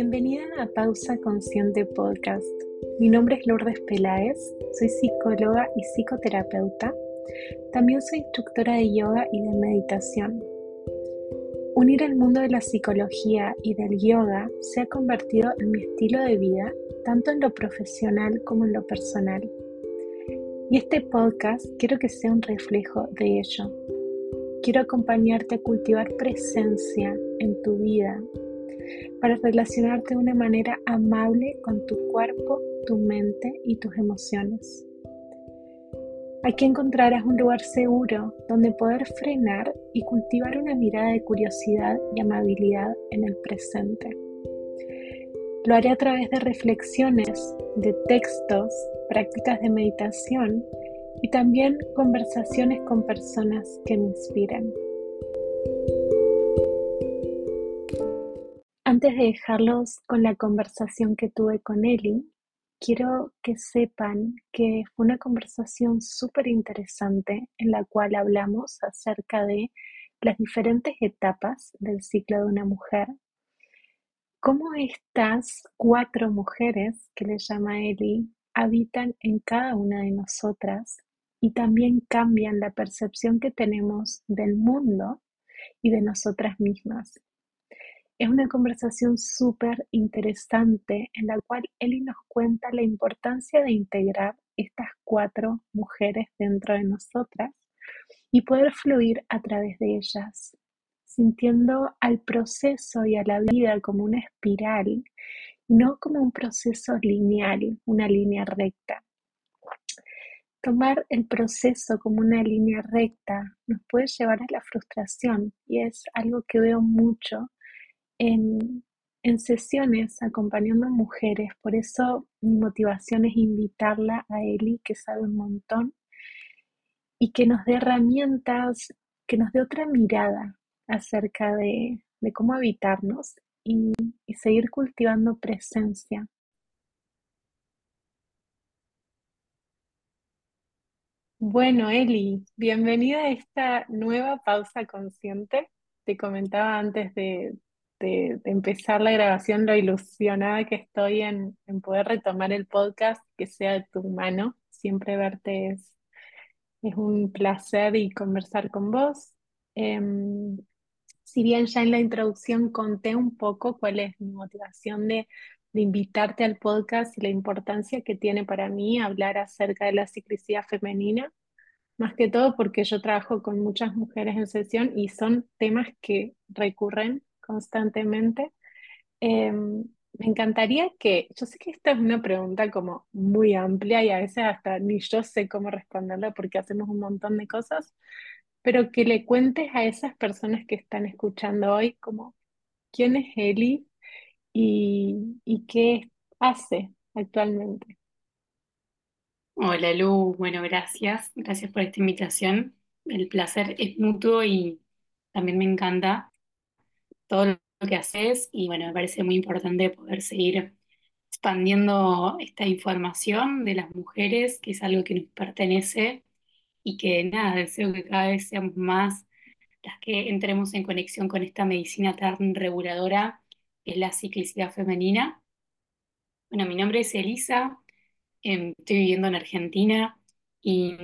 Bienvenida a Pausa Consciente Podcast. Mi nombre es Lourdes Peláez, soy psicóloga y psicoterapeuta. También soy instructora de yoga y de meditación. Unir el mundo de la psicología y del yoga se ha convertido en mi estilo de vida, tanto en lo profesional como en lo personal. Y este podcast quiero que sea un reflejo de ello. Quiero acompañarte a cultivar presencia en tu vida para relacionarte de una manera amable con tu cuerpo, tu mente y tus emociones. Aquí encontrarás un lugar seguro donde poder frenar y cultivar una mirada de curiosidad y amabilidad en el presente. Lo haré a través de reflexiones, de textos, prácticas de meditación y también conversaciones con personas que me inspiran. Antes de dejarlos con la conversación que tuve con Eli, quiero que sepan que fue una conversación súper interesante en la cual hablamos acerca de las diferentes etapas del ciclo de una mujer, cómo estas cuatro mujeres que le llama Eli habitan en cada una de nosotras y también cambian la percepción que tenemos del mundo y de nosotras mismas. Es una conversación súper interesante en la cual Eli nos cuenta la importancia de integrar estas cuatro mujeres dentro de nosotras y poder fluir a través de ellas, sintiendo al proceso y a la vida como una espiral, no como un proceso lineal, una línea recta. Tomar el proceso como una línea recta nos puede llevar a la frustración y es algo que veo mucho en, sesiones acompañando a mujeres, por eso mi motivación es invitarla a Eli, que sabe un montón, y que nos dé herramientas, que nos dé otra mirada acerca de, cómo habitarnos y, y seguir cultivando presencia. Bueno, Eli, bienvenida a esta nueva pausa consciente. Te comentaba antes de, de, empezar la grabación, lo ilusionada que estoy en, poder retomar el podcast, que sea de tu mano. Siempre verte es, es un placer y conversar con vos. Em, si bien ya en la introducción conté un poco cuál es mi motivación de, de invitarte al podcast y la importancia que tiene para mí hablar acerca de la ciclicidad femenina, más que todo porque yo trabajo con muchas mujeres en sesión y son temas que recurren constantemente. Em, me encantaría que, yo sé que esta es una pregunta como muy amplia y a veces hasta ni yo sé cómo responderla porque hacemos un montón de cosas, pero que le cuentes a esas personas que están escuchando hoy como quién es Eli y, y qué hace actualmente. Hola Lu, bueno, gracias, gracias por esta invitación. El placer es mutuo y también me encanta todo lo que haces y bueno, me parece muy importante poder seguir expandiendo esta información de las mujeres, que es algo que nos pertenece y que nada, deseo que cada vez seamos más las que entremos en conexión con esta medicina tan reguladora que es la ciclicidad femenina. Bueno, mi nombre es Elisa, em, estoy viviendo en Argentina y,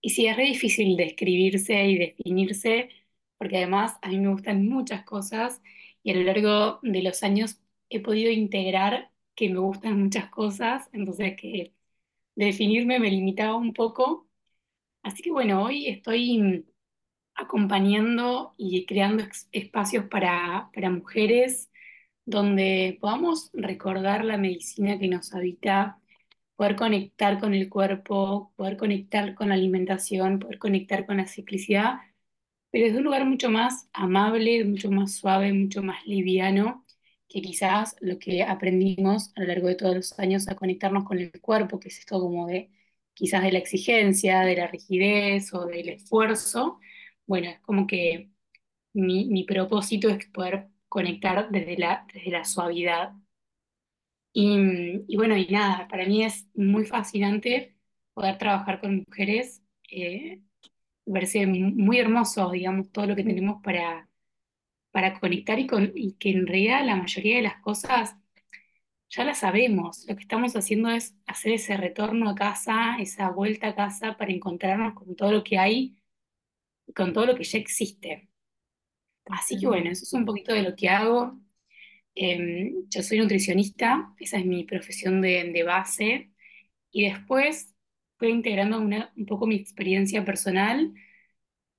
y sí, es re difícil describirse y definirse porque además a mí me gustan muchas cosas y a lo largo de los años he podido integrar que me gustan muchas cosas, entonces que definirme me limitaba un poco. Así que bueno, hoy estoy acompañando y creando espacios para, para mujeres donde podamos recordar la medicina que nos habita, poder conectar con el cuerpo, poder conectar con la alimentación, poder conectar con la ciclicidad pero es un lugar mucho más amable, mucho más suave, mucho más liviano que quizás lo que aprendimos a lo largo de todos los años a conectarnos con el cuerpo, que es esto como de quizás de la exigencia, de la rigidez o del esfuerzo. Bueno, es como que mi, propósito es poder conectar desde la, desde la suavidad. Y, bueno, y nada, para mí es muy fascinante poder trabajar con mujeres eh, parece muy hermoso, digamos, todo lo que tenemos para, para conectar y, con, y que en realidad la mayoría de las cosas ya las sabemos. Lo que estamos haciendo es hacer ese retorno a casa, esa vuelta a casa para encontrarnos con todo lo que hay y con todo lo que ya existe. Así que bueno, eso es un poquito de lo que hago. Em, yo soy nutricionista, esa es mi profesión de, de base, y después fui integrando una- un poco mi experiencia personal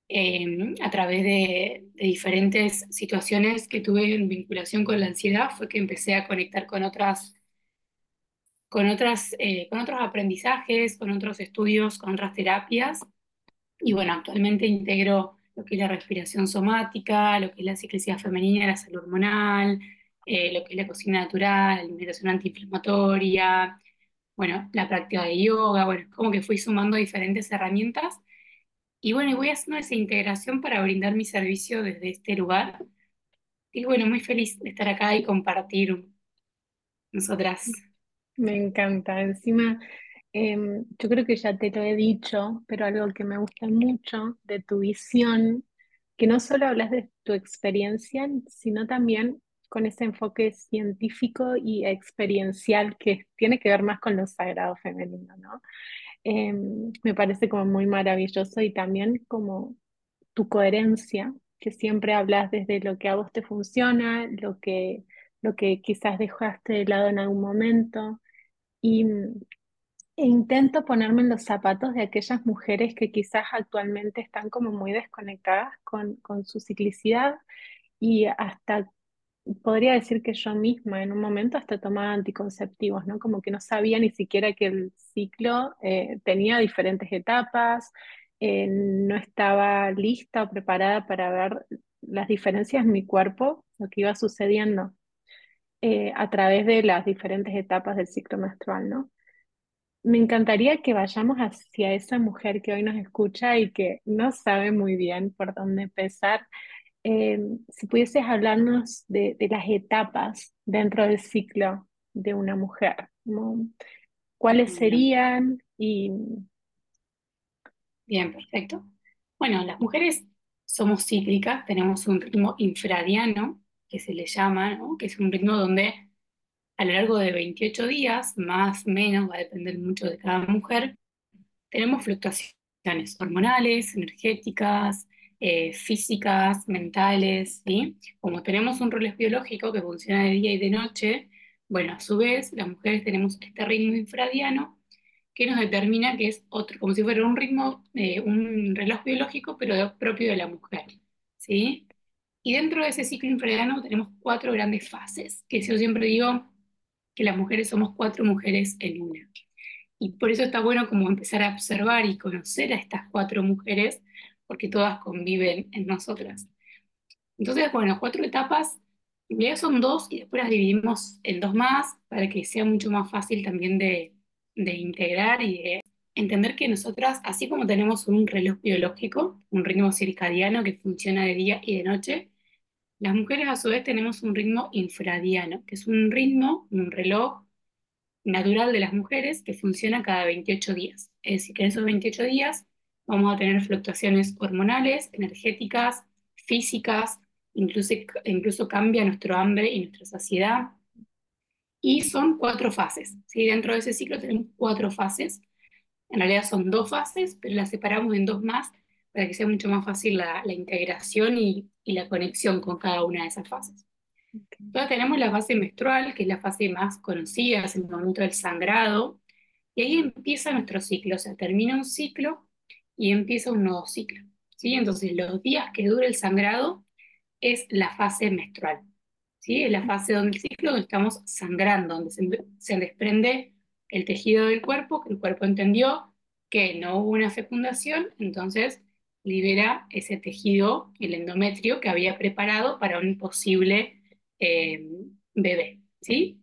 em, a través de, de diferentes situaciones que tuve en vinculación con la ansiedad, fue que empecé a conectar con otras, con otras, eh, con otros aprendizajes, con otros estudios, con otras terapias, y bueno, actualmente integro lo que es la respiración somática, lo que es la ciclicidad femenina, la salud hormonal, eh, lo que es la cocina natural, la alimentación antiinflamatoria, bueno, la práctica de yoga, bueno, como que fui sumando diferentes herramientas y bueno, voy haciendo esa integración para brindar mi servicio desde este lugar. Y bueno, muy feliz de estar acá y compartir nosotras. Me encanta. Encima, em, yo creo que ya te lo he dicho, pero algo que me gusta mucho de tu visión, que no solo hablas de tu experiencia, sino también con ese enfoque científico y experiencial que tiene que ver más con lo sagrado femenino, ¿no? Em, me parece como muy maravilloso y también como tu coherencia, que siempre hablas desde lo que a vos te funciona, lo que, lo que quizás dejaste de lado en algún momento. Y mm, e intento ponerme en los zapatos de aquellas mujeres que quizás actualmente están como muy desconectadas con, con su ciclicidad y hasta podría decir que yo misma en un momento hasta tomaba anticonceptivos, ¿no? Como que no sabía ni siquiera que el ciclo eh, tenía diferentes etapas, eh, no estaba lista o preparada para ver las diferencias en mi cuerpo, lo que iba sucediendo eh, a través de las diferentes etapas del ciclo menstrual, ¿no? Me encantaría que vayamos hacia esa mujer que hoy nos escucha y que no sabe muy bien por dónde empezar. Eh, si pudieses hablarnos de, de las etapas dentro del ciclo de una mujer, ¿no? ¿Cuáles serían? Y bien, perfecto. Bueno, las mujeres somos cíclicas, tenemos un ritmo infradiano, que se le llama, ¿no? Que es un ritmo donde a lo largo de 28 días, más o menos, va a depender mucho de cada mujer, tenemos fluctuaciones hormonales, energéticas, eh, físicas, mentales, ¿sí? Como tenemos un reloj biológico que funciona de día y de noche, bueno, a su vez, las mujeres tenemos este ritmo infradiano que nos determina que es otro, como si fuera un ritmo, eh, un reloj biológico, pero propio de la mujer, ¿sí? Y dentro de ese ciclo infradiano tenemos cuatro grandes fases, que yo siempre digo que las mujeres somos cuatro mujeres en una. Y por eso está bueno como empezar a observar y conocer a estas cuatro mujeres, porque todas conviven en nosotras. Entonces, bueno, cuatro etapas, en realidad son dos y después las dividimos en dos más para que sea mucho más fácil también de, de integrar y de entender que nosotras, así como tenemos un reloj biológico, un ritmo circadiano que funciona de día y de noche, las mujeres a su vez tenemos un ritmo infradiano, que es un ritmo, un reloj natural de las mujeres que funciona cada 28 días. Es decir, que en esos 28 días vamos a tener fluctuaciones hormonales, energéticas, físicas, incluso, incluso cambia nuestro hambre y nuestra saciedad. Y son cuatro fases. ¿sí? Dentro de ese ciclo tenemos cuatro fases. En realidad son dos fases, pero las separamos en dos más para que sea mucho más fácil la, la integración y, y la conexión con cada una de esas fases. Entonces tenemos la fase menstrual, que es la fase más conocida, es el momento del sangrado, y ahí empieza nuestro ciclo, o sea, termina un ciclo y empieza un nuevo ciclo. ¿sí? Entonces los días que dura el sangrado es la fase menstrual. ¿sí? Es la fase donde el ciclo donde estamos sangrando, donde se, se desprende el tejido del cuerpo, que el cuerpo entendió que no hubo una fecundación, entonces libera ese tejido, el endometrio, que había preparado para un posible eh, bebé, ¿sí?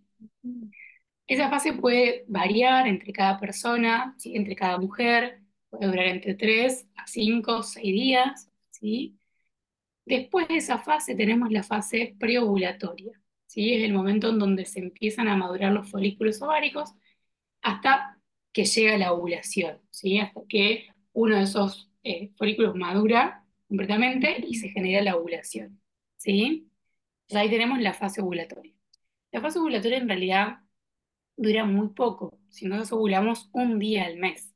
Esa fase puede variar entre cada persona, ¿sí? entre cada mujer, puede durar entre 3 a 5, 6 días, ¿sí? Después de esa fase tenemos la fase preovulatoria, ¿sí? Es el momento en donde se empiezan a madurar los folículos ováricos hasta que llega la ovulación, ¿sí? Hasta que uno de esos eh, folículos madura completamente y se genera la ovulación. ¿sí? Ahí tenemos la fase ovulatoria. La fase ovulatoria en realidad dura muy poco, si nosotros ovulamos un día al mes,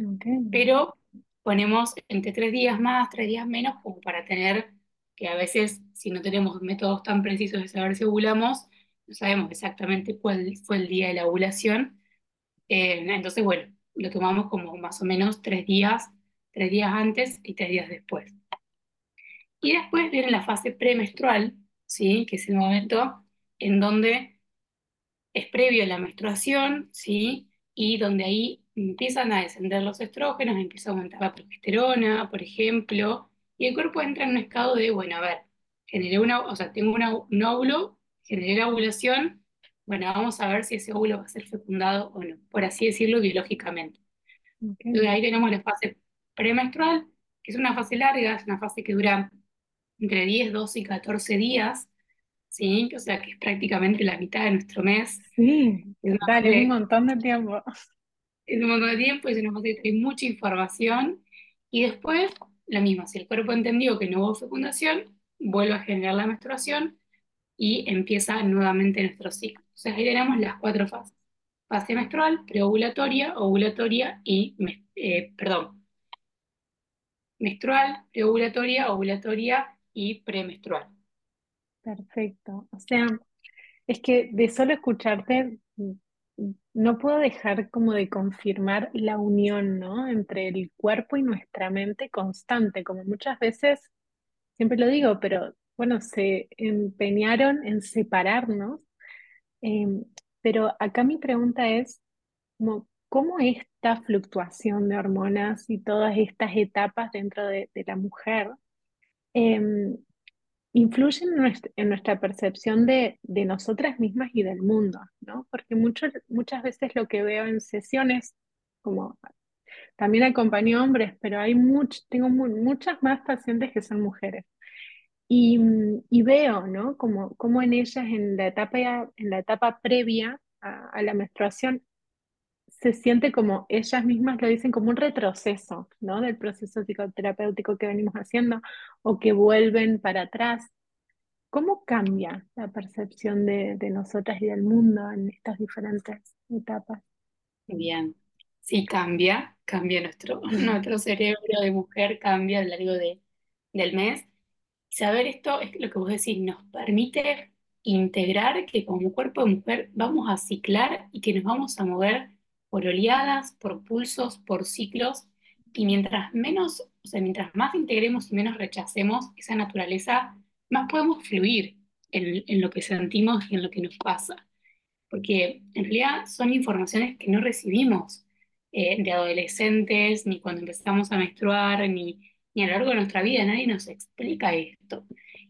Ok. pero ponemos entre tres días más, tres días menos, como para tener que a veces, si no tenemos métodos tan precisos de saber si ovulamos, no sabemos exactamente cuál fue el día de la ovulación. Eh, entonces, bueno, lo tomamos como más o menos tres días, tres días antes y tres días después. Y después viene la fase premenstrual, ¿sí? Que es el momento en donde es previo a la menstruación, ¿sí? Y donde ahí empiezan a descender los estrógenos, empieza a aumentar la progesterona, por ejemplo, y el cuerpo entra en un estado de, bueno, a ver, generé una, o sea, tengo una- un óvulo, generé la ovulación, bueno, vamos a ver si ese óvulo va a ser fecundado o no, por así decirlo biológicamente. Ok. Entonces ahí tenemos la fase premenstrual, que es una fase larga, es una fase que dura entre 10, 12 y 14 días, ¿sí? O sea, que es prácticamente la mitad de nuestro mes. Sí, es un montón de tiempo. Es un montón de tiempo, es una que trae mucha información y después lo mismo, si el cuerpo entendió que no hubo fecundación, vuelve a generar la menstruación y empieza nuevamente nuestro ciclo. Entonces ahí tenemos las cuatro fases. Fase menstrual, preovulatoria, ovulatoria y, eh, perdón, menstrual, preovulatoria, ovulatoria y premenstrual. Perfecto. O sea, es que de solo escucharte no puedo dejar como de confirmar la unión, ¿no? Entre el cuerpo y nuestra mente constante, como muchas veces, siempre lo digo, pero bueno, se empeñaron en separarnos. Em, pero acá mi pregunta es, ¿cómo esta fluctuación de hormonas y todas estas etapas dentro de, de la mujer em, influyen en nuestra, percepción de, de nosotras mismas y del mundo, ¿no? Porque mucho- muchas veces lo que veo en sesiones, como también acompaño hombres, pero hay much- tengo mu- muchas más pacientes que son mujeres. Y, y veo, ¿no? Como, como en ellas, en la etapa, en la etapa previa a la menstruación, se siente como ellas mismas lo dicen como un retroceso, ¿no? Del proceso psicoterapéutico que venimos haciendo o que vuelven para atrás. ¿Cómo cambia la percepción de, de nosotras y del mundo en estas diferentes etapas? Bien, sí cambia, cambia nuestro, nuestro cerebro de mujer, cambia a lo largo de, del mes. Saber esto es lo que vos decís, nos permite integrar que como cuerpo de mujer vamos a ciclar y que nos vamos a mover por oleadas, por pulsos, por ciclos, y mientras menos, o sea, mientras más integremos y menos rechacemos esa naturaleza, más podemos fluir en, en lo que sentimos y en lo que nos pasa porque en realidad son informaciones que no recibimos eh, de adolescentes, ni cuando empezamos a menstruar, ni, ni a lo largo de nuestra vida, nadie nos explica esto.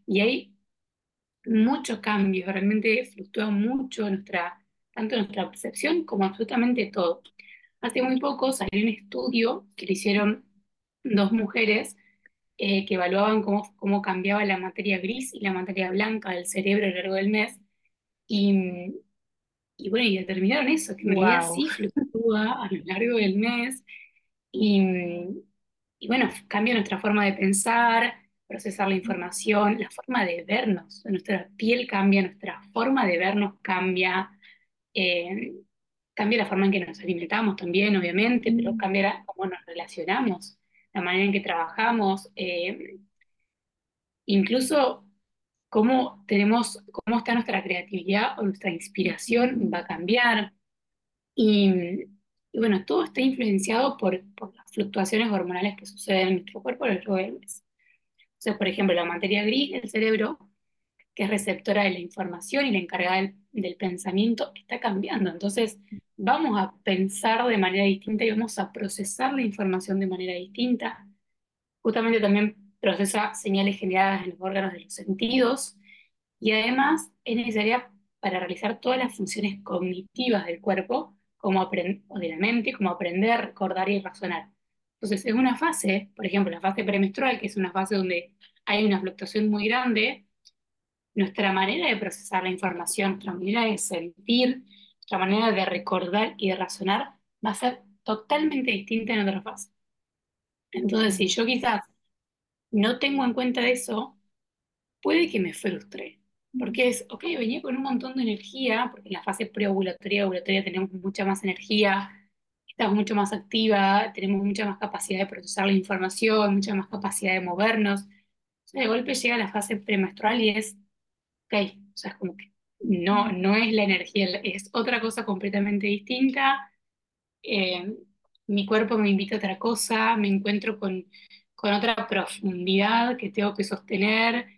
Y hay mucho cambio, realmente fluctúa mucho nuestra, tanto nuestra percepción como absolutamente todo. Hace muy poco salió un estudio que lo hicieron dos mujeres eh, que evaluaban cómo, cómo cambiaba la materia gris y la materia blanca del cerebro a lo largo del mes. Y, y bueno, y determinaron eso, que en realidad Wow. sí fluctúa a lo largo del mes y, y bueno, cambia nuestra forma de pensar, procesar la información, la forma de vernos, nuestra piel cambia, nuestra forma de vernos cambia, eh, cambia la forma en que nos alimentamos también, obviamente, pero cambia la- cómo nos relacionamos, la manera en que trabajamos, eh, incluso cómo tenemos, cómo está nuestra creatividad o nuestra inspiración va a cambiar. Y, y bueno, todo está influenciado por, por las fluctuaciones hormonales que suceden en nuestro cuerpo a lo largo del mes. O sea, por ejemplo, la materia gris del cerebro, que es receptora de la información y la encargada del, pensamiento, está cambiando. Entonces, vamos a pensar de manera distinta y vamos a procesar la información de manera distinta. Justamente también procesa señales generadas en los órganos de los sentidos y además es necesaria para realizar todas las funciones cognitivas del cuerpo como o de la mente, como aprender, recordar y razonar. Entonces, es una fase, por ejemplo, la fase premenstrual, que es una fase donde hay una fluctuación muy grande, nuestra manera de procesar la información, nuestra manera de sentir, nuestra manera de recordar y de razonar va a ser totalmente distinta en otra fase. Entonces, si yo quizás no tengo en cuenta eso, puede que me frustre, porque es, ok, venía con un montón de energía, porque en la fase preovulatoria, ovulatoria tenemos mucha más energía, estamos mucho más activa, tenemos mucha más capacidad de procesar la información, mucha más capacidad de movernos. O de golpe llega la fase premenstrual y es, ok, o sea, es como que no, no es la energía, es otra cosa completamente distinta. Eh, mi cuerpo me invita a otra cosa, me encuentro con, con otra profundidad que tengo que sostener.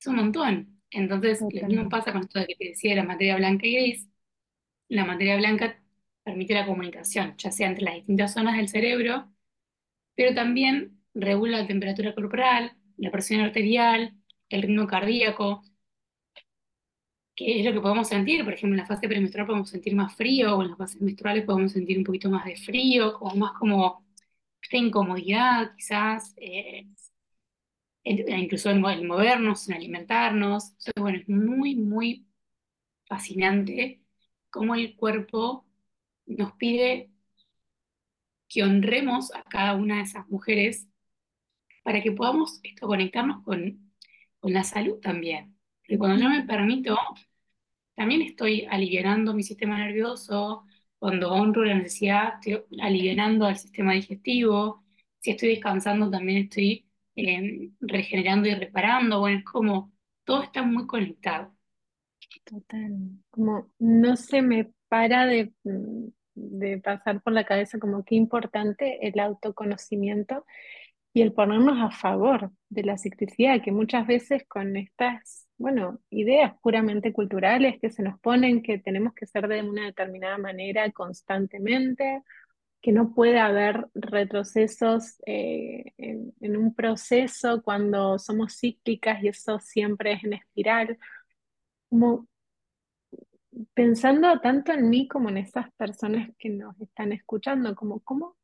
Es un montón. Entonces, lo mismo pasa con esto de que te decía de la materia blanca y gris. La materia blanca permite la comunicación, ya sea entre las distintas zonas del cerebro, pero también regula la temperatura corporal, la presión arterial, el ritmo cardíaco, que es lo que podemos sentir. Por ejemplo, en la fase premenstrual podemos sentir más frío, o en las fases menstruales podemos sentir un poquito más de frío, como más como esta incomodidad, quizás, eh, en- incluso mo- en movernos, en alimentarnos. Entonces, bueno, es muy, muy fascinante cómo el cuerpo nos pide que honremos a cada una de esas mujeres para que podamos esto, conectarnos con, con la salud también. Porque cuando yo me permito, también estoy alivianando mi sistema nervioso, cuando honro la necesidad, estoy alivianando al sistema digestivo, si estoy descansando también estoy eh, regenerando y reparando, bueno, es como todo está muy conectado. Total, como no se me para de, de pasar por la cabeza como qué importante el autoconocimiento y el ponernos a favor de la ciclicidad, que muchas veces con estas, bueno, ideas puramente culturales que se nos ponen que tenemos que ser de una determinada manera constantemente, que no puede haber retrocesos eh, en, un proceso cuando somos cíclicas y eso siempre es en espiral. Como pensando tanto en mí como en esas personas que nos están escuchando, como cómo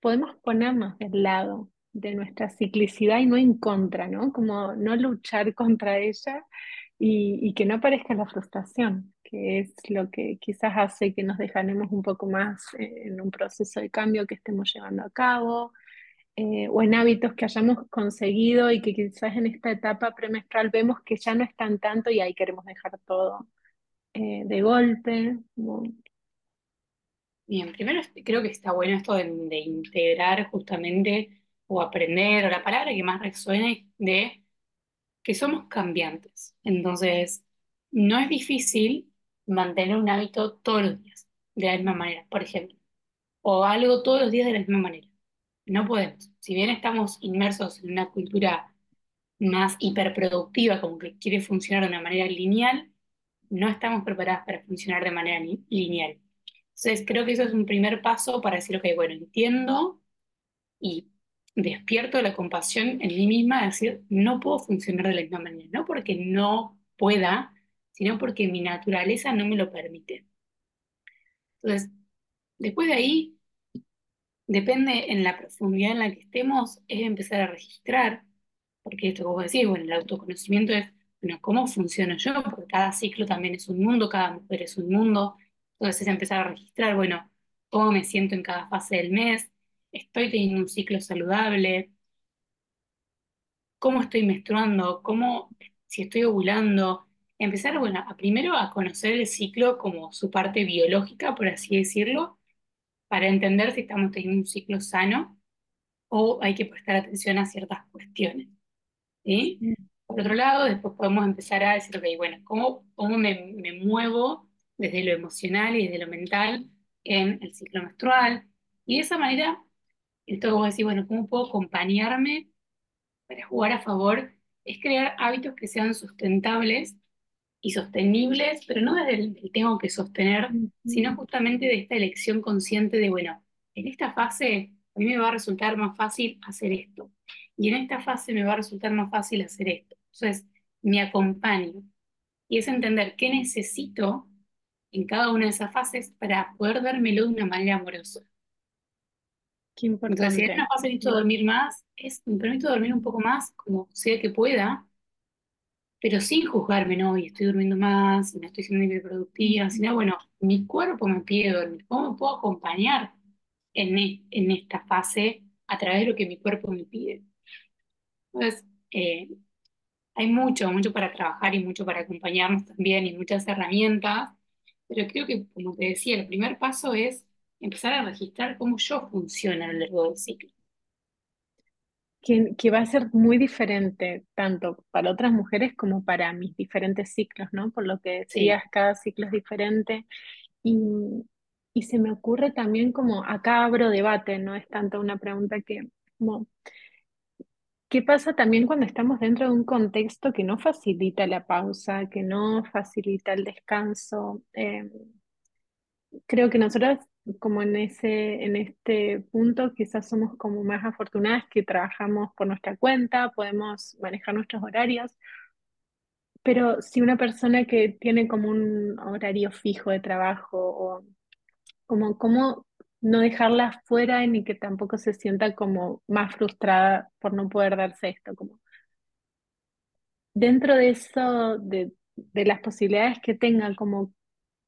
podemos ponernos del lado de nuestra ciclicidad y no en contra, ¿no? Como no luchar contra ella y, y que no aparezca la frustración, que es lo que quizás hace que nos dejanemos un poco más eh, en un proceso de cambio que estemos llevando a cabo. eh, o en hábitos que hayamos conseguido y que quizás en esta etapa premenstrual vemos que ya no están tanto y ahí queremos dejar todo eh, de golpe. como- Bien, primero creo que está bueno esto de, de integrar justamente o aprender, o la palabra que más resuene de que somos cambiantes. Entonces, no es difícil mantener un hábito todos los días de la misma manera, por ejemplo, o algo todos los días de la misma manera. No podemos. Si bien estamos inmersos en una cultura más hiperproductiva, como que quiere funcionar de una manera lineal, no estamos preparadas para funcionar de manera li- lineal. Entonces, creo que eso es un primer paso para decir, ok, bueno, entiendo y despierto la compasión en mí misma de decir, no puedo funcionar de la misma manera, no porque no pueda, sino porque mi naturaleza no me lo permite. Entonces, después de ahí, depende en la profundidad en la que estemos, es empezar a registrar, porque esto como decís, bueno, el autoconocimiento es, bueno, ¿cómo funciono yo? Porque cada ciclo también es un mundo, cada mujer es un mundo, entonces es empezar a registrar, bueno, cómo me siento en cada fase del mes, estoy teniendo un ciclo saludable, cómo estoy menstruando, cómo, si estoy ovulando, empezar, bueno, a primero a conocer el ciclo como su parte biológica, por así decirlo, para entender si estamos teniendo un ciclo sano o hay que prestar atención a ciertas cuestiones, ¿sí? Por otro lado, después podemos empezar a decir, ok, bueno, ¿cómo, cómo me, me muevo desde lo emocional y desde lo mental en el ciclo menstrual? Y de esa manera, esto vos decís, bueno, ¿cómo puedo acompañarme para jugar a favor? Es crear hábitos que sean sustentables y sostenibles, pero no desde el, el tengo que sostener, sino justamente de esta elección consciente de, bueno, en esta fase a mí me va a resultar más fácil hacer esto, y en esta fase me va a resultar más fácil hacer esto. Entonces, me acompaño. Y es entender qué necesito en cada una de esas fases para poder dármelo de una manera amorosa. Qué Entonces, si importante. fase necesito Mm, dormir más, es, me permito dormir un poco más, como sea que pueda, pero sin juzgarme, ¿no? Y estoy durmiendo más, y no estoy siendo hiperproductiva, sino, bueno, mi cuerpo me pide dormir. ¿Cómo me puedo acompañar en, e- en esta fase a través de lo que mi cuerpo me pide? Entonces, eh, hay mucho, mucho para trabajar y mucho para acompañarnos también y muchas herramientas, pero creo que, como te decía, el primer paso es empezar a registrar cómo yo funciono a lo largo del ciclo. Que, que va a ser muy diferente tanto para otras mujeres como para mis diferentes ciclos, ¿no? Por lo que Sí, decías, cada ciclo es diferente. Y, y se me ocurre también como, acá abro debate, no es tanto una pregunta que, como, ¿qué pasa también cuando estamos dentro de un contexto que no facilita la pausa, que no facilita el descanso? Eh, creo que nosotras, como en ese, en este punto, quizás somos como más afortunadas que trabajamos por nuestra cuenta, podemos manejar nuestros horarios, pero si una persona que tiene como un horario fijo de trabajo o como cómo no dejarla fuera ni que tampoco se sienta como más frustrada por no poder darse esto, como dentro de eso, de, de las posibilidades que tenga, como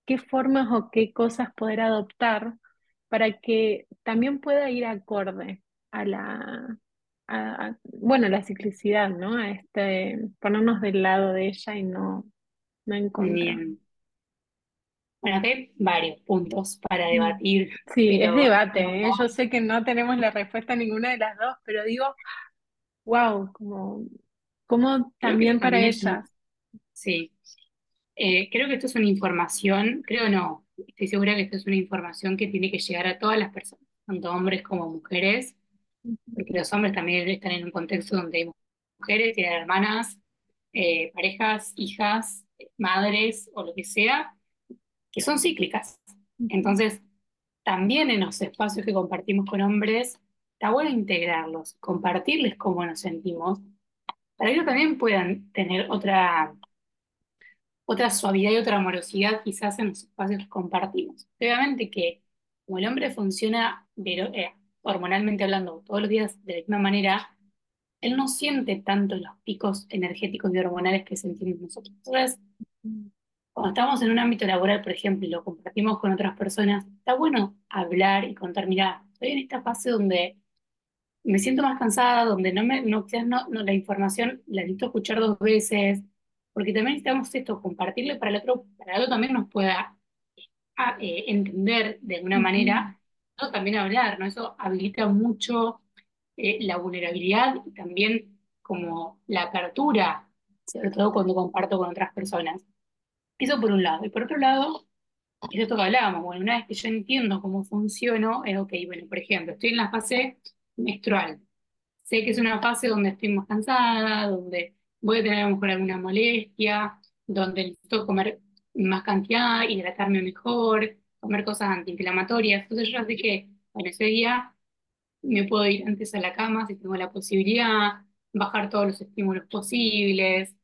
qué formas o qué cosas poder adoptar para que también pueda ir acorde a la, a- a- bueno, a la ciclicidad, ¿no? A este, ponernos del lado de ella y no, no en contra. bien. Bueno, acá hay varios puntos para Mm. debatir, Sí, es debate, ¿eh? Yo sé que no tenemos la respuesta a ninguna de las dos, pero digo, wow, como, como también para ellas. sí, Eh, creo que esto es una información, creo no, estoy segura que esto es una información que tiene que llegar a todas las personas, tanto hombres como mujeres, porque los hombres también están en un contexto donde hay mujeres, tienen hermanas, eh, parejas, hijas, madres o lo que sea, que son cíclicas. Entonces, también en los espacios que compartimos con hombres, está bueno integrarlos, compartirles cómo nos sentimos, para que ellos también puedan tener otra otra suavidad y otra amorosidad quizás en los espacios que compartimos. Obviamente que como el hombre funciona eh, hormonalmente hablando todos los días de la misma manera, él no siente tanto los picos energéticos y hormonales que sentimos nosotros. Entonces, cuando estamos en un ámbito laboral, por ejemplo, y lo compartimos con otras personas, está bueno hablar y contar, mira, estoy en esta fase donde me siento más cansada, donde no me, no, quizás no, la información la necesito escuchar dos veces, porque también necesitamos esto, compartirle para el otro, para el otro también nos pueda ah, eh, entender de alguna manera, ¿no? También hablar, ¿no? Eso habilita mucho eh, la vulnerabilidad y también como la apertura, sobre todo cuando comparto con otras personas. Eso por un lado. Y por otro lado, es esto que hablábamos, bueno, una vez que yo entiendo cómo funciono, es ok, bueno, por ejemplo, estoy en la fase menstrual Sé que es una fase donde estoy más cansada, donde voy a tener a lo mejor alguna molestia, donde necesito comer más cantidad, hidratarme mejor, comer cosas antiinflamatorias. Entonces yo ya sé que, bueno, ese día me puedo ir antes a la cama si tengo la posibilidad, bajar todos los estímulos posibles,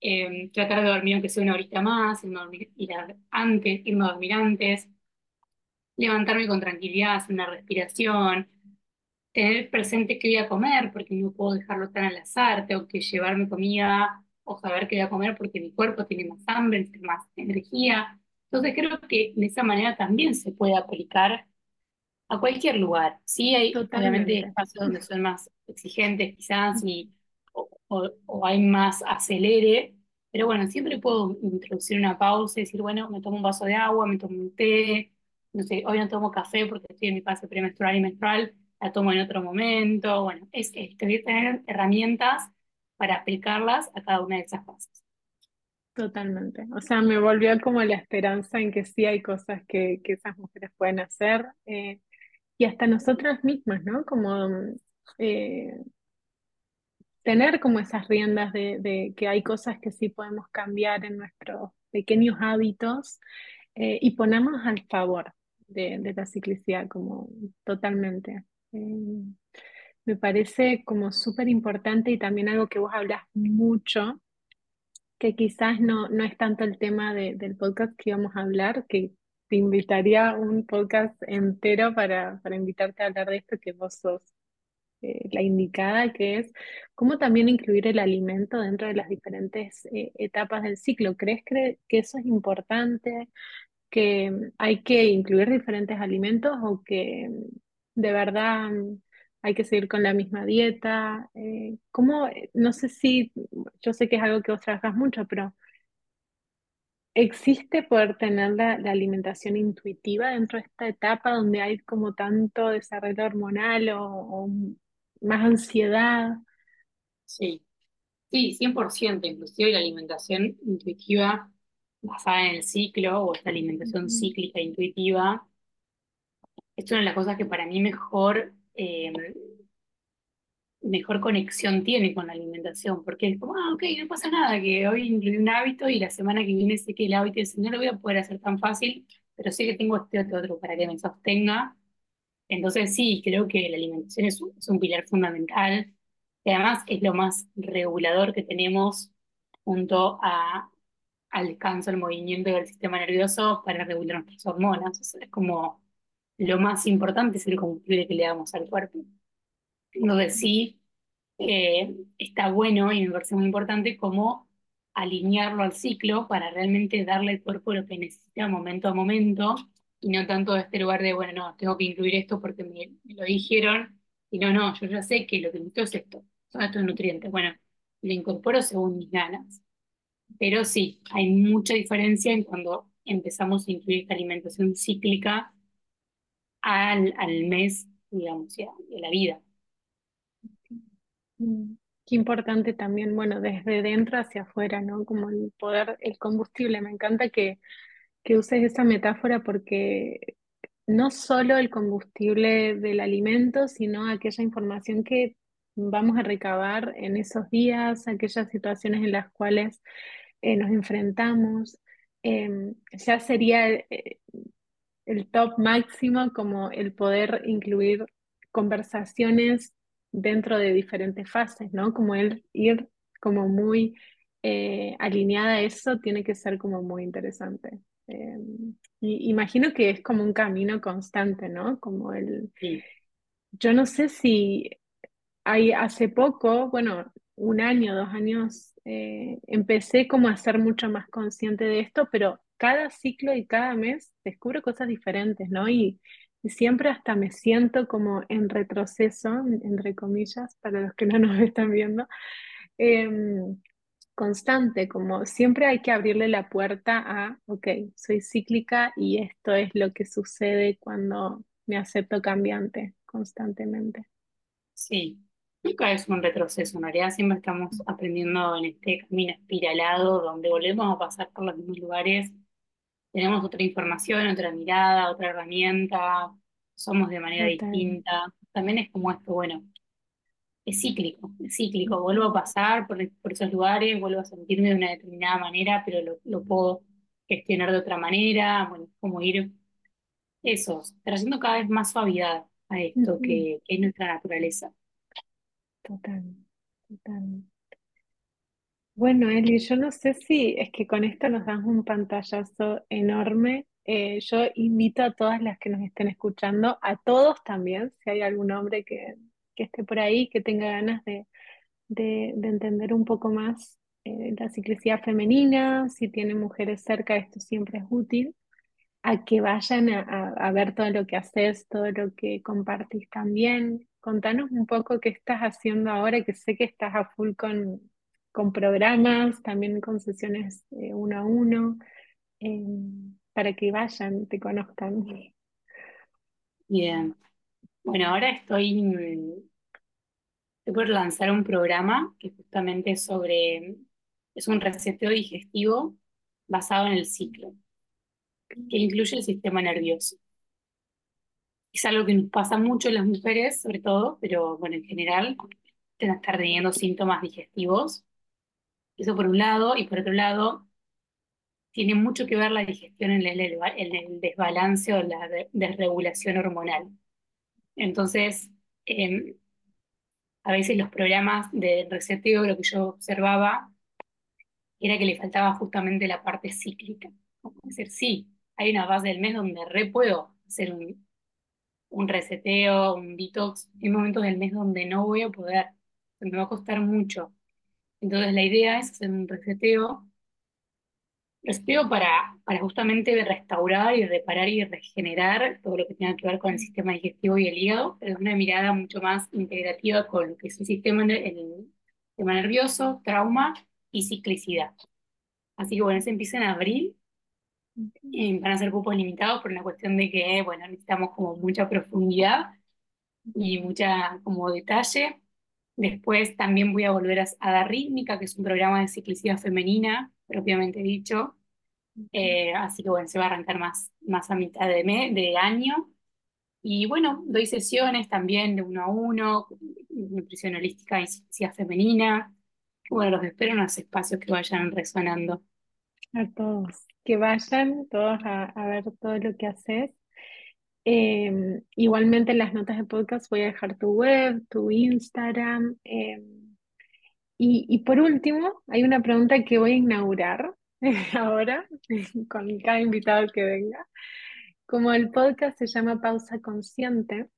eh, tratar de dormir aunque sea una horita más, irme a dormir, antes, irme a dormir antes, levantarme con tranquilidad, hacer una respiración tener presente qué voy a comer, porque no puedo dejarlo tan al azar, tengo que llevarme comida o saber qué voy a comer porque mi cuerpo tiene más hambre, tiene más energía. Entonces creo que de esa manera también se puede aplicar a cualquier lugar. Sí, hay obviamente Totalmente. espacios donde son más exigentes quizás y, o, o- o hay más acelere, pero bueno, siempre puedo introducir una pausa y decir, bueno, me tomo un vaso de agua, me tomo un té, no sé, hoy no tomo café porque estoy en mi fase premenstrual y menstrual, la tomo en otro momento. Bueno, es, es tener herramientas para aplicarlas a cada una de esas fases. Totalmente. O sea, me volvió como la esperanza en que sí hay cosas que, que esas mujeres pueden hacer. eh, y hasta nosotras mismas, ¿no? Como eh, tener como esas riendas de, que hay cosas que sí podemos cambiar en nuestros pequeños hábitos eh, y ponernos al favor de la ciclicidad, como totalmente. Eh, me parece como súper importante y también algo que vos hablas mucho que quizás no, no es tanto el tema de- del podcast que íbamos a hablar, que te invitaría un podcast entero para, para invitarte a hablar de esto, que vos sos eh, la indicada, que es cómo también incluir el alimento dentro de las diferentes eh, etapas del ciclo. ¿Crees que, que eso es importante, que hay que incluir diferentes alimentos o que de verdad hay que seguir con la misma dieta. Eh, ¿cómo, no sé si, yo sé que es algo que vos trabajas mucho, pero ¿existe poder tener la, la alimentación intuitiva dentro de esta etapa donde hay como tanto desarrollo hormonal o, o más ansiedad? Sí, sí, 100%. Inclusive la alimentación intuitiva basada en el ciclo o esta alimentación cíclica intuitiva es una de las cosas que para mí mejor, eh, mejor conexión tiene con la alimentación, porque es como, ah, ok, no pasa nada, que hoy incluí un hábito y la semana que viene sé que el hábito no lo voy a poder hacer tan fácil, pero sé que tengo este otro, para que me sostenga. Entonces sí, creo que la alimentación es un, pilar fundamental, además es lo más regulador que tenemos junto al descanso, al movimiento del sistema nervioso para regular nuestras hormonas. O es como lo más importante es el combustible que le damos al cuerpo. Entonces sí, eh, está bueno y me parece muy importante como alinearlo al ciclo para realmente darle al cuerpo lo que necesita momento a momento y no tanto este lugar de, bueno, no, tengo que incluir esto porque me, me lo dijeron y no, no, yo ya sé que lo que necesito es esto, son estos nutrientes. Bueno, lo incorporo según mis ganas. Pero sí, hay mucha diferencia en cuando empezamos a incluir esta alimentación cíclica al, al mes, digamos, y a, y a la vida. Mm, Qué importante también, bueno, desde dentro hacia afuera, ¿no? Como el poder, el combustible. Me encanta que, que uses esa metáfora porque no solo el combustible del alimento, sino aquella información que vamos a recabar en esos días, aquellas situaciones en las cuales eh, nos enfrentamos. Em, ya sería eh, el top máximo como el poder incluir conversaciones dentro de diferentes fases, ¿no? Como el ir como muy eh, alineada a eso tiene que ser como muy interesante. Eh, y imagino que es como un camino constante, ¿no? Como el, Sí, yo no sé si hay hace poco, bueno, un año, dos años, eh, empecé como a ser mucho más consciente de esto, pero cada ciclo y cada mes descubro cosas diferentes, ¿no? Y, y siempre hasta me siento como en retroceso, entre comillas, para los que no nos están viendo, em, constante, como siempre hay que abrirle la puerta a, ok, soy cíclica y esto es lo que sucede cuando me acepto cambiante constantemente. sí. Nunca es un retroceso, en realidad siempre estamos aprendiendo en este camino espiralado donde volvemos a pasar por los mismos lugares, tenemos otra información, otra mirada, otra herramienta, somos de manera Total. distinta. También es como esto, bueno, es cíclico, es cíclico, vuelvo a pasar por, por esos lugares, vuelvo a sentirme de una determinada manera, pero lo, lo puedo gestionar de otra manera, bueno, es como ir eso, trayendo cada vez más suavidad a esto que, que es nuestra naturaleza. Total, total. Bueno, Eli, yo no sé si es que con esto nos das un pantallazo enorme. Eh, yo invito a todas las que nos estén escuchando, a todos también, si hay algún hombre que, que esté por ahí, que tenga ganas de, de, de entender un poco más eh, la ciclicidad femenina, si tiene mujeres cerca, esto siempre es útil a que vayan a, a- a ver todo lo que haces, todo lo que compartís también. Contanos un poco qué estás haciendo ahora, que sé que estás a full con, con programas, también con sesiones eh, uno a uno, eh, para que vayan, te conozcan. Bien. Bueno, ahora estoy, estoy por lanzar un programa que justamente es sobre, es un reseteo digestivo basado en el ciclo, que incluye el sistema nervioso. Es algo que nos pasa mucho en las mujeres, sobre todo, pero bueno, en general, estar teniendo síntomas digestivos. Eso por un lado, y por otro lado, tiene mucho que ver la digestión en el, desbalance o la de- desregulación hormonal. Entonces, eh, a veces los programas de reseteo, lo que yo observaba, era que le faltaba justamente la parte cíclica. Como decir, sí, hay una base del mes donde re puedo hacer un, un reseteo, un detox. Hay momentos del mes donde no voy a poder, me va a costar mucho. Entonces la idea es hacer un reseteo Respiro para, para justamente restaurar y reparar y regenerar todo lo que tenga que ver con el sistema digestivo y el hígado, pero de una mirada mucho más integrativa con lo que es el sistema, el sistema nervioso, trauma y ciclicidad. Así que bueno, se empieza en abril, eh, van a ser cupos limitados por una cuestión de que, bueno, necesitamos como mucha profundidad y mucha como detalle. Después también voy a volver a, a dar rítmica, que es un programa de ciclicidad femenina, propiamente dicho. Eh, así que bueno, se va a arrancar más, más a mitad de, de año. Y bueno, doy sesiones también de uno a uno, nutrición holística y ciclicidad femenina. Bueno, los espero en los espacios que vayan resonando. A todos, que vayan todos a, a ver todo lo que haces. Em, igualmente en las notas de podcast voy a dejar tu web, tu Instagram. em, y, y por último, hay una pregunta que voy a inaugurar ahora con cada invitado que venga. Como el podcast se llama Pausa Consciente,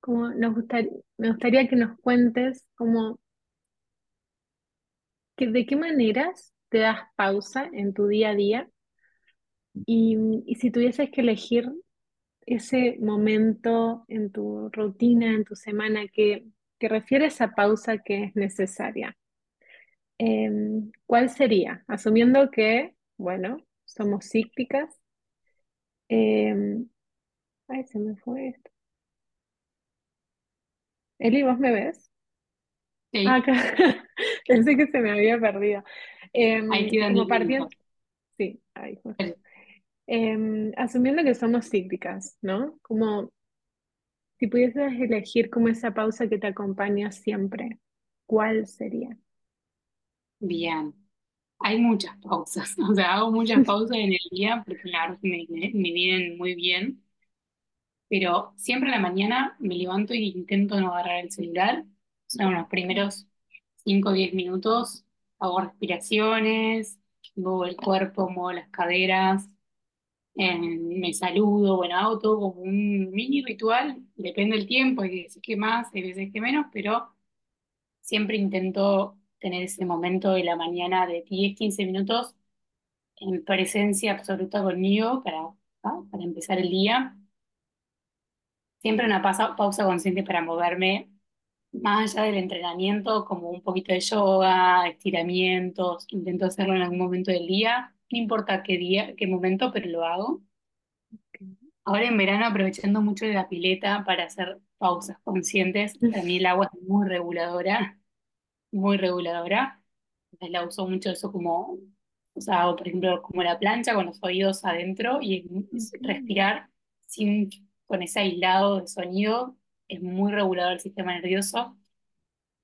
como nos gustaría, me gustaría que nos cuentes como que de qué maneras te das pausa en tu día a día y, y si tuvieses que elegir ese momento en tu rutina, en tu semana, que, que refiere a esa pausa que es necesaria. Em, ¿cuál sería? Asumiendo que, bueno, somos cíclicas. em, ay, se me fue esto. Eli, ¿vos me ves? Ah, Sí, acá. Pensé que se me había perdido. ahí Em, como partiendo, sí, ahí justo. Em, asumiendo que somos cíclicas, ¿no? Como Si pudieses elegir como esa pausa que te acompaña siempre, ¿cuál sería? Bien. Hay muchas pausas, o sea, hago muchas pausas en el día porque la verdad me, me, vienen muy bien, pero siempre en la mañana me levanto y intento no agarrar el celular. O sea, unos primeros 5 o 10 minutos hago respiraciones, muevo el cuerpo, muevo las caderas, eh, me saludo, bueno, hago como un mini ritual, depende del tiempo, hay veces que más, hay veces que menos, pero siempre intento tener ese momento de la mañana de 10 15 minutos en presencia absoluta conmigo para, ¿no? para empezar el día. Siempre una pausa, pausa consciente para moverme, más allá del entrenamiento, como un poquito de yoga, estiramientos, intento hacerlo en algún momento del día, no importa qué día, qué momento, pero lo hago. Ahora en verano aprovechando mucho de la pileta para hacer pausas conscientes, para mí el agua es muy reguladora, muy reguladora. Entonces la uso mucho eso como, o sea, hago, por ejemplo, como la plancha con los oídos adentro y respirar sin, con ese aislado de sonido es muy regulador el sistema nervioso.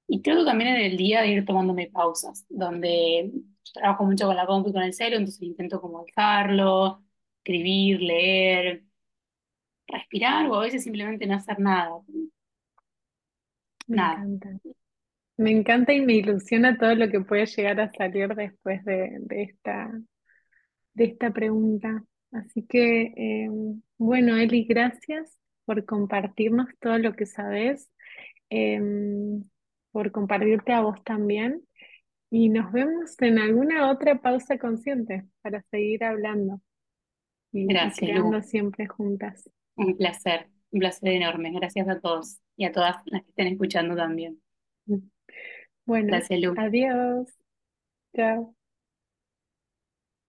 Y trato también en el día de ir tomándome pausas, donde trabajo mucho con la compu y con el celo, entonces intento como dejarlo, escribir, leer, respirar o a veces simplemente no hacer nada, Me nada. encanta. Me encanta y me ilusiona todo lo que puede llegar a salir después de, de esta, de esta pregunta. Así que, eh, bueno, Eli, gracias por compartirnos todo lo que sabes, eh, por compartirte a vos también. Y nos vemos en alguna otra pausa consciente para seguir hablando y, y Gracias, Lu. creando siempre juntas. Un placer, un placer enorme. Gracias a todos y a todas las que estén escuchando también. Bueno, Gracias, Lu. adiós. Chao.